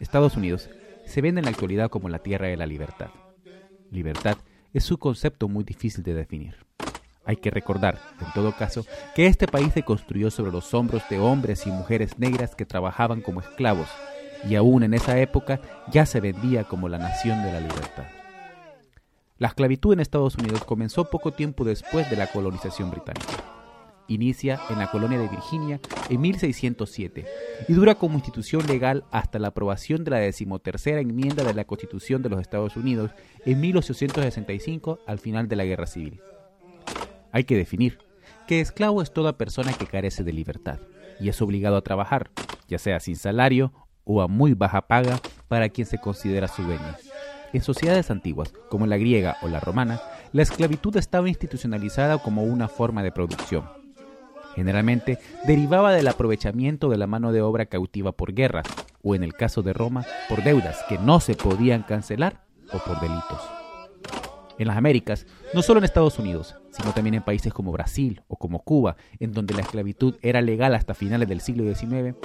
Estados Unidos se vende en la actualidad como la tierra de la libertad. Libertad es un concepto muy difícil de definir. Hay que recordar, en todo caso, que este país se construyó sobre los hombros de hombres y mujeres negras que trabajaban como esclavos, y aún en esa época ya se vendía como la nación de la libertad. La esclavitud en Estados Unidos comenzó poco tiempo después de la colonización británica. Inicia en la colonia de Virginia en 1607 y dura como institución legal hasta la aprobación de la decimotercera enmienda de la Constitución de los Estados Unidos en 1865 al final de la Guerra Civil. Hay que definir que esclavo es toda persona que carece de libertad y es obligado a trabajar, ya sea sin salario o a muy baja paga para quien se considera su dueño. En sociedades antiguas, como la griega o la romana, la esclavitud estaba institucionalizada como una forma de producción. Generalmente derivaba del aprovechamiento de la mano de obra cautiva por guerras, o en el caso de Roma, por deudas que no se podían cancelar o por delitos. En las Américas, no solo en Estados Unidos, sino también en países como Brasil o como Cuba, en donde la esclavitud era legal hasta finales del siglo XIX,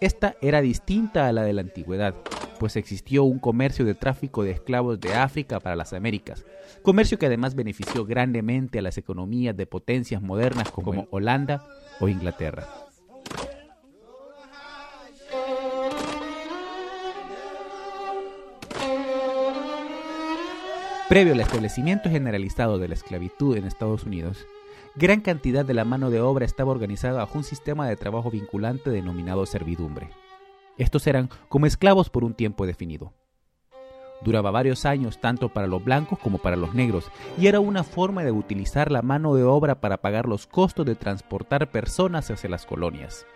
esta era distinta a la de la antigüedad, pues existió un comercio de tráfico de esclavos de África para las Américas, comercio que además benefició grandemente a las economías de potencias modernas como Holanda o Inglaterra. Previo al establecimiento generalizado de la esclavitud en Estados Unidos, gran cantidad de la mano de obra estaba organizada bajo un sistema de trabajo vinculante denominado servidumbre. Estos eran como esclavos por un tiempo definido. Duraba varios años tanto para los blancos como para los negros y era una forma de utilizar la mano de obra para pagar los costos de transportar personas hacia las colonias.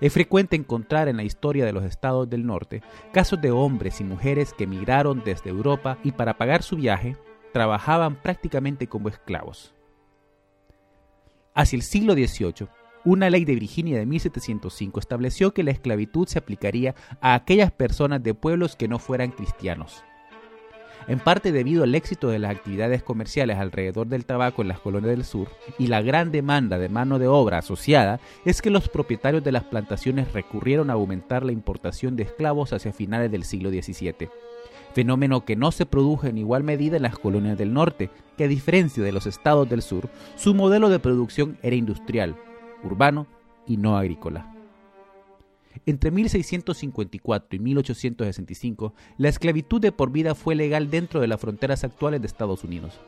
Es frecuente encontrar en la historia de los estados del norte casos de hombres y mujeres que emigraron desde Europa y para pagar su viaje trabajaban prácticamente como esclavos. Hacia el siglo XVIII, una ley de Virginia de 1705 estableció que la esclavitud se aplicaría a aquellas personas de pueblos que no fueran cristianos. En parte debido al éxito de las actividades comerciales alrededor del tabaco en las colonias del sur y la gran demanda de mano de obra asociada, es que los propietarios de las plantaciones recurrieron a aumentar la importación de esclavos hacia finales del siglo XVII fenómeno que no se produjo en igual medida en las colonias del norte, que a diferencia de los estados del sur, su modelo de producción era industrial, urbano y no agrícola. Entre 1654 y 1865, la esclavitud de por vida fue legal dentro de las fronteras actuales de Estados Unidos.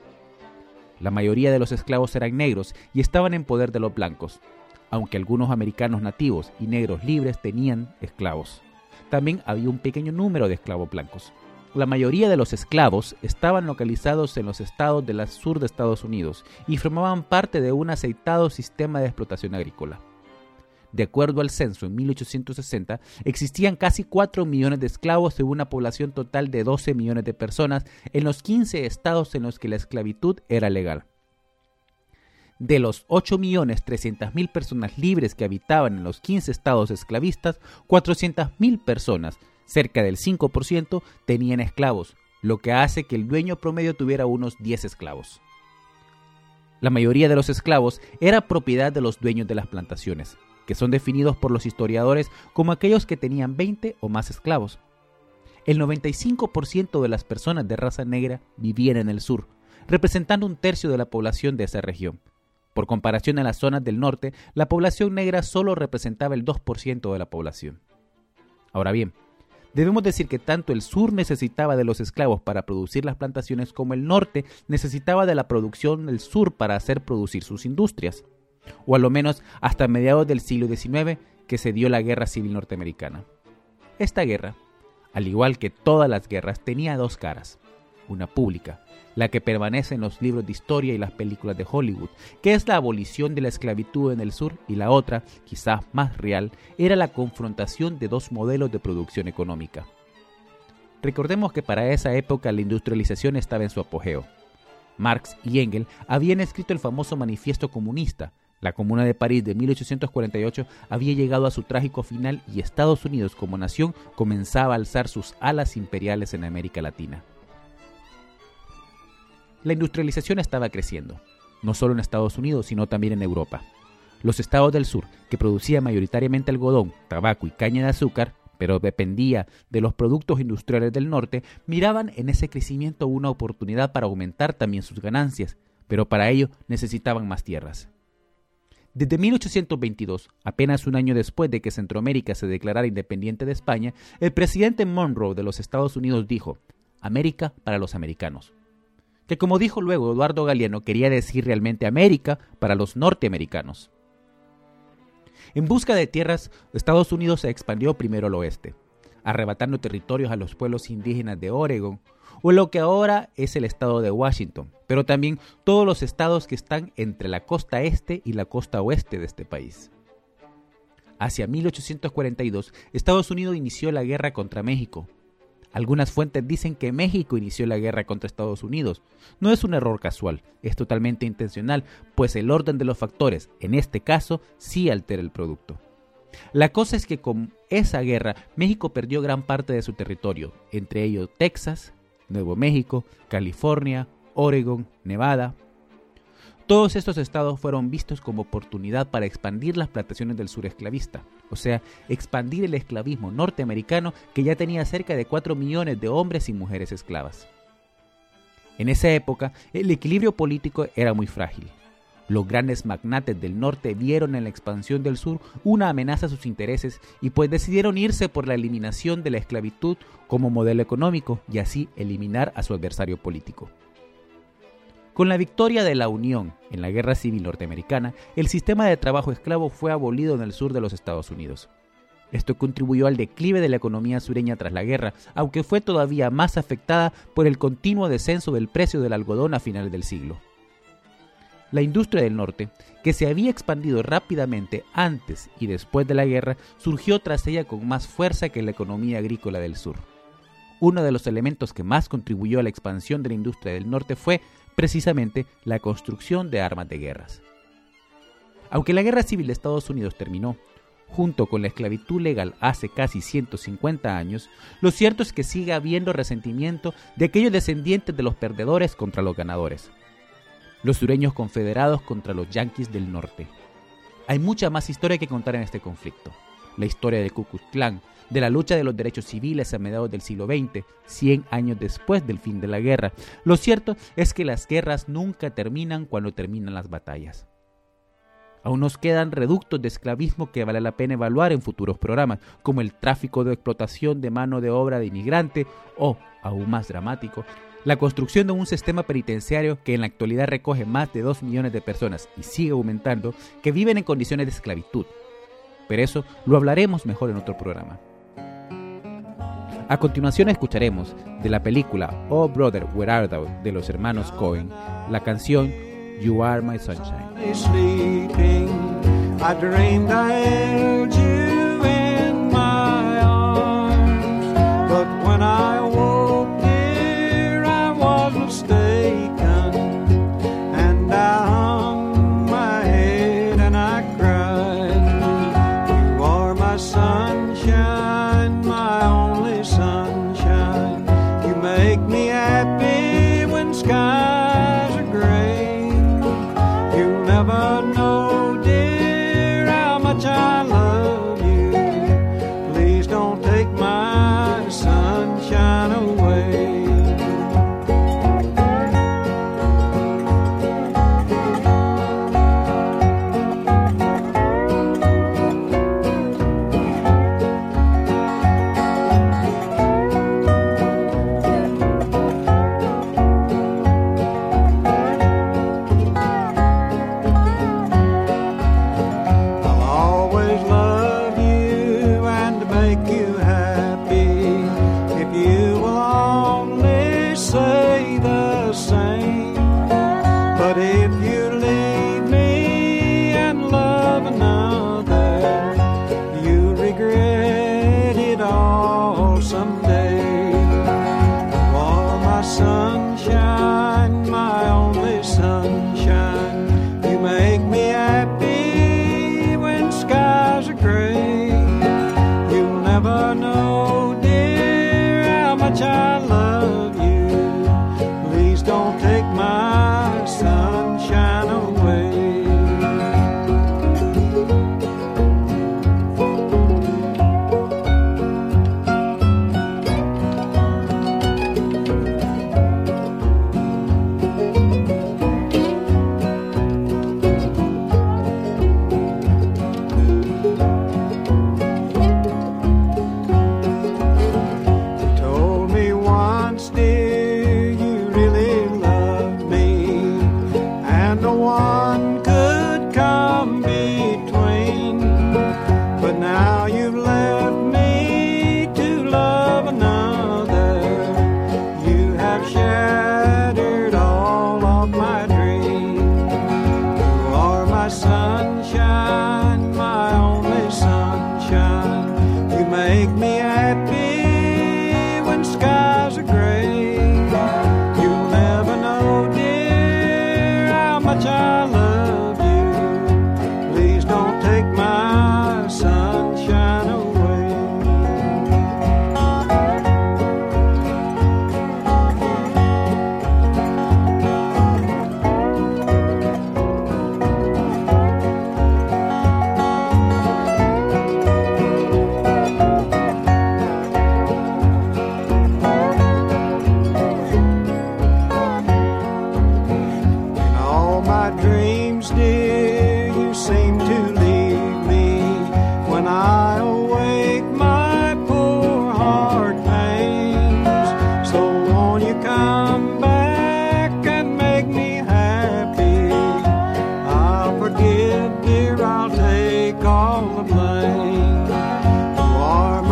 La mayoría de los esclavos eran negros y estaban en poder de los blancos, aunque algunos americanos nativos y negros libres tenían esclavos. También había un pequeño número de esclavos blancos. La mayoría de los esclavos estaban localizados en los estados del sur de Estados Unidos y formaban parte de un aceitado sistema de explotación agrícola. De acuerdo al censo, en 1860 existían casi 4 millones de esclavos en una población total de 12 millones de personas en los 15 estados en los que la esclavitud era legal. De los 8.300.000 personas libres que habitaban en los 15 estados esclavistas, 400.000 personas cerca del 5% tenían esclavos, lo que hace que el dueño promedio tuviera unos 10 esclavos. La mayoría de los esclavos era propiedad de los dueños de las plantaciones, que son definidos por los historiadores como aquellos que tenían 20 o más esclavos. El 95% de las personas de raza negra vivían en el sur, representando un tercio de la población de esa región. Por comparación a las zonas del norte, la población negra solo representaba el 2% de la población. Ahora bien, Debemos decir que tanto el sur necesitaba de los esclavos para producir las plantaciones como el norte necesitaba de la producción del sur para hacer producir sus industrias, o a lo menos hasta mediados del siglo XIX que se dio la Guerra Civil Norteamericana. Esta guerra, al igual que todas las guerras, tenía dos caras, una pública la que permanece en los libros de historia y las películas de Hollywood, que es la abolición de la esclavitud en el sur, y la otra, quizás más real, era la confrontación de dos modelos de producción económica. Recordemos que para esa época la industrialización estaba en su apogeo. Marx y Engels habían escrito el famoso Manifiesto Comunista. La Comuna de París de 1848 había llegado a su trágico final y Estados Unidos como nación comenzaba a alzar sus alas imperiales en América Latina. La industrialización estaba creciendo, no solo en Estados Unidos, sino también en Europa. Los estados del sur, que producían mayoritariamente algodón, tabaco y caña de azúcar, pero dependía de los productos industriales del norte, miraban en ese crecimiento una oportunidad para aumentar también sus ganancias, pero para ello necesitaban más tierras. Desde 1822, apenas un año después de que Centroamérica se declarara independiente de España, el presidente Monroe de los Estados Unidos dijo, América para los americanos. Que como dijo luego Eduardo Galeano, quería decir realmente América para los norteamericanos. En busca de tierras, Estados Unidos se expandió primero al oeste, arrebatando territorios a los pueblos indígenas de Oregon, o lo que ahora es el estado de Washington, pero también todos los estados que están entre la costa este y la costa oeste de este país. Hacia 1842, Estados Unidos inició la guerra contra México. Algunas fuentes dicen que México inició la guerra contra Estados Unidos. No es un error casual, es totalmente intencional, pues el orden de los factores, en este caso, sí altera el producto. La cosa es que con esa guerra México perdió gran parte de su territorio, entre ellos Texas, Nuevo México, California, Oregon, Nevada. Todos estos estados fueron vistos como oportunidad para expandir las plantaciones del sur esclavista, o sea, expandir el esclavismo norteamericano que ya tenía cerca de 4 millones de hombres y mujeres esclavas. En esa época, el equilibrio político era muy frágil. Los grandes magnates del norte vieron en la expansión del sur una amenaza a sus intereses y pues decidieron irse por la eliminación de la esclavitud como modelo económico y así eliminar a su adversario político. Con la victoria de la Unión en la Guerra Civil Norteamericana, el sistema de trabajo esclavo fue abolido en el sur de los Estados Unidos. Esto contribuyó al declive de la economía sureña tras la guerra, aunque fue todavía más afectada por el continuo descenso del precio del algodón a finales del siglo la industria del norte, que se había expandido rápidamente antes y después de la guerra, surgió tras ella con más fuerza que la economía agrícola del sur. Uno de los elementos que más contribuyó a la expansión de la industria del norte fue precisamente la construcción de armas de guerras. Aunque la guerra civil de Estados Unidos terminó, junto con la esclavitud legal hace casi 150 años, lo cierto es que sigue habiendo resentimiento de aquellos descendientes de los perdedores contra los ganadores los sureños confederados contra los yanquis del norte. Hay mucha más historia que contar en este conflicto. La historia del Ku Klux Klan, de la lucha de los derechos civiles a mediados del siglo XX, 100 años después del fin de la guerra. Lo cierto es que las guerras nunca terminan cuando terminan las batallas. Aún nos quedan reductos de esclavismo que vale la pena evaluar en futuros programas, como el tráfico de explotación de mano de obra de inmigrante o, aún más dramático, la construcción de un sistema penitenciario que en la actualidad recoge más de 2 millones de personas y sigue aumentando, que viven en condiciones de esclavitud. Pero eso lo hablaremos mejor en otro programa. A continuación escucharemos de la película Oh Brother, Where Art Thou de los hermanos Cohen la canción You Are My Sunshine. away. you live.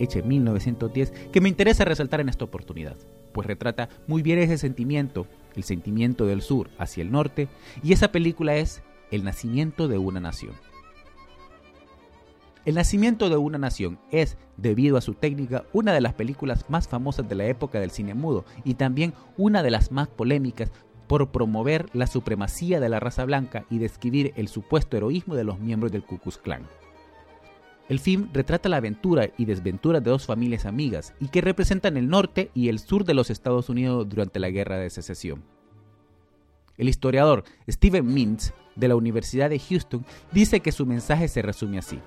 hecha en 1910, que me interesa resaltar en esta oportunidad, pues retrata muy bien ese sentimiento, el sentimiento del sur hacia el norte, y esa película es El nacimiento de una nación. El nacimiento de una nación es, debido a su técnica, una de las películas más famosas de la época del cine mudo y también una de las más polémicas por promover la supremacía de la raza blanca y describir el supuesto heroísmo de los miembros del Ku Klux Klan. El film retrata la aventura y desventura de dos familias amigas y que representan el norte y el sur de los Estados Unidos durante la Guerra de Secesión. El historiador Steven Mintz de la Universidad de Houston dice que su mensaje se resume así.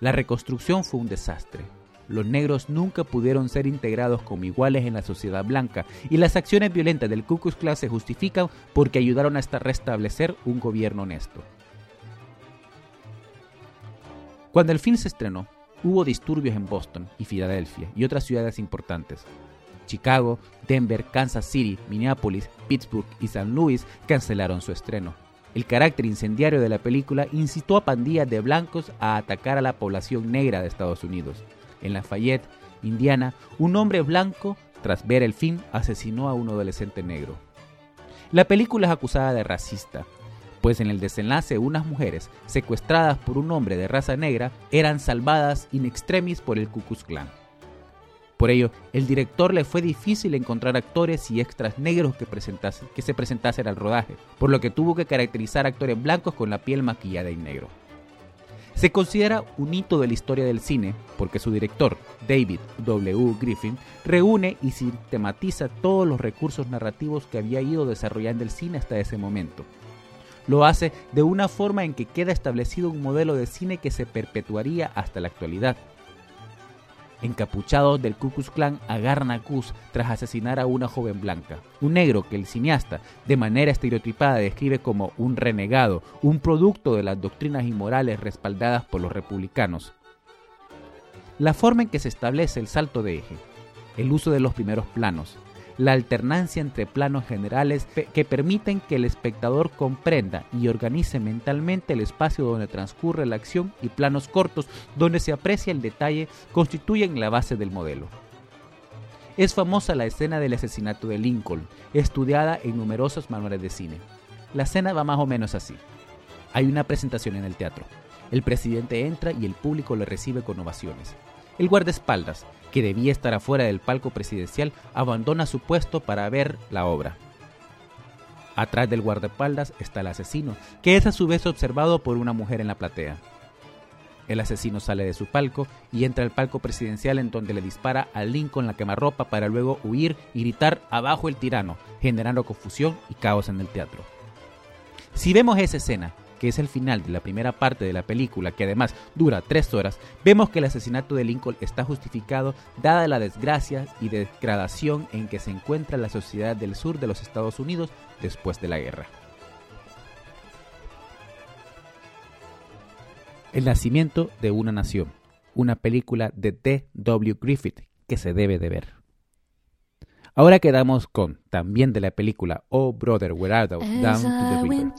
La reconstrucción fue un desastre. Los negros nunca pudieron ser integrados como iguales en la sociedad blanca y las acciones violentas del Ku Klux Klan se justifican porque ayudaron a restablecer un gobierno honesto. Cuando el film se estrenó, hubo disturbios en Boston y Filadelfia y otras ciudades importantes. Chicago, Denver, Kansas City, Minneapolis, Pittsburgh y San Luis cancelaron su estreno. El carácter incendiario de la película incitó a pandillas de blancos a atacar a la población negra de Estados Unidos. En Lafayette, Indiana, un hombre blanco, tras ver el film, asesinó a un adolescente negro. La película es acusada de racista, pues en el desenlace unas mujeres secuestradas por un hombre de raza negra eran salvadas in extremis por el Ku Klux Klan. Por ello, el director le fue difícil encontrar actores y extras negros que, que se presentasen al rodaje, por lo que tuvo que caracterizar actores blancos con la piel maquillada en negro. Se considera un hito de la historia del cine porque su director, David W. Griffin, reúne y sistematiza todos los recursos narrativos que había ido desarrollando el cine hasta ese momento. Lo hace de una forma en que queda establecido un modelo de cine que se perpetuaría hasta la actualidad, encapuchados del Ku Klux Klan agarran a Cus tras asesinar a una joven blanca. Un negro que el cineasta, de manera estereotipada, describe como un renegado, un producto de las doctrinas inmorales respaldadas por los republicanos. La forma en que se establece el salto de eje, el uso de los primeros planos, la alternancia entre planos generales que permiten que el espectador comprenda y organice mentalmente el espacio donde transcurre la acción y planos cortos donde se aprecia el detalle constituyen la base del modelo. Es famosa la escena del asesinato de Lincoln, estudiada en numerosos manuales de cine. La escena va más o menos así. Hay una presentación en el teatro. El presidente entra y el público le recibe con ovaciones. El guardaespaldas, que debía estar afuera del palco presidencial, abandona su puesto para ver la obra. Atrás del guardaespaldas está el asesino, que es a su vez observado por una mujer en la platea. El asesino sale de su palco y entra al palco presidencial en donde le dispara a Lincoln la quemarropa para luego huir y gritar abajo el tirano, generando confusión y caos en el teatro. Si vemos esa escena que es el final de la primera parte de la película, que además dura tres horas, vemos que el asesinato de Lincoln está justificado dada la desgracia y degradación en que se encuentra la sociedad del sur de los Estados Unidos después de la guerra. El nacimiento de una nación, una película de D. W. Griffith que se debe de ver. Ahora quedamos con también de la película Oh Brother Where Art Thou Down to the River.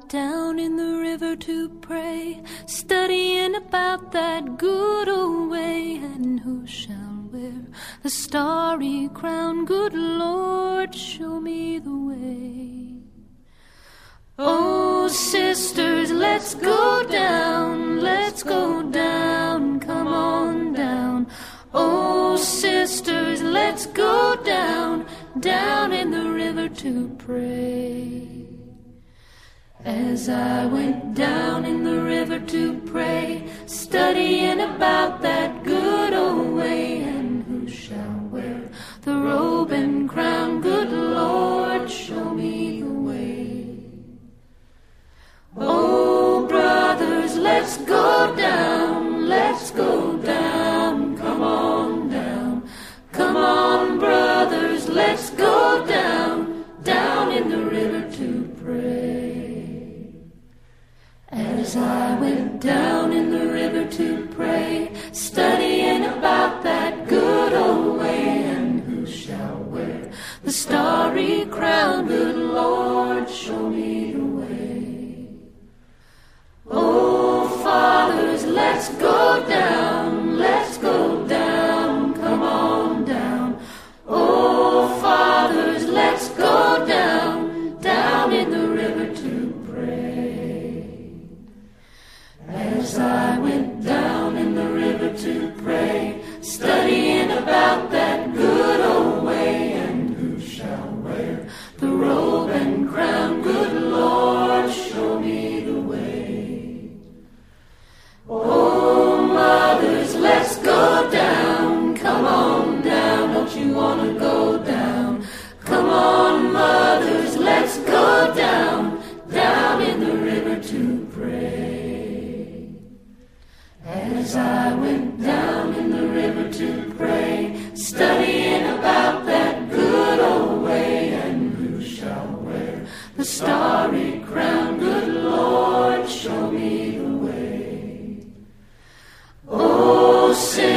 river to pray, studying about that good old way, and who shall wear the starry crown? Good Lord, show me the way. Oh, sisters, let's go down, let's go down, come on down. Oh, sisters, let's go down, down in the river to pray. As I went down in the river to pray, studying about that good old way, and who shall wear the robe and crown? Good Lord, show me the way. Oh, brothers, let's go let's go down, down in the river to pray. As I went down in the river to pray, studying about that good old way, and who shall wear the starry crown? Good Lord, show me the way. sin.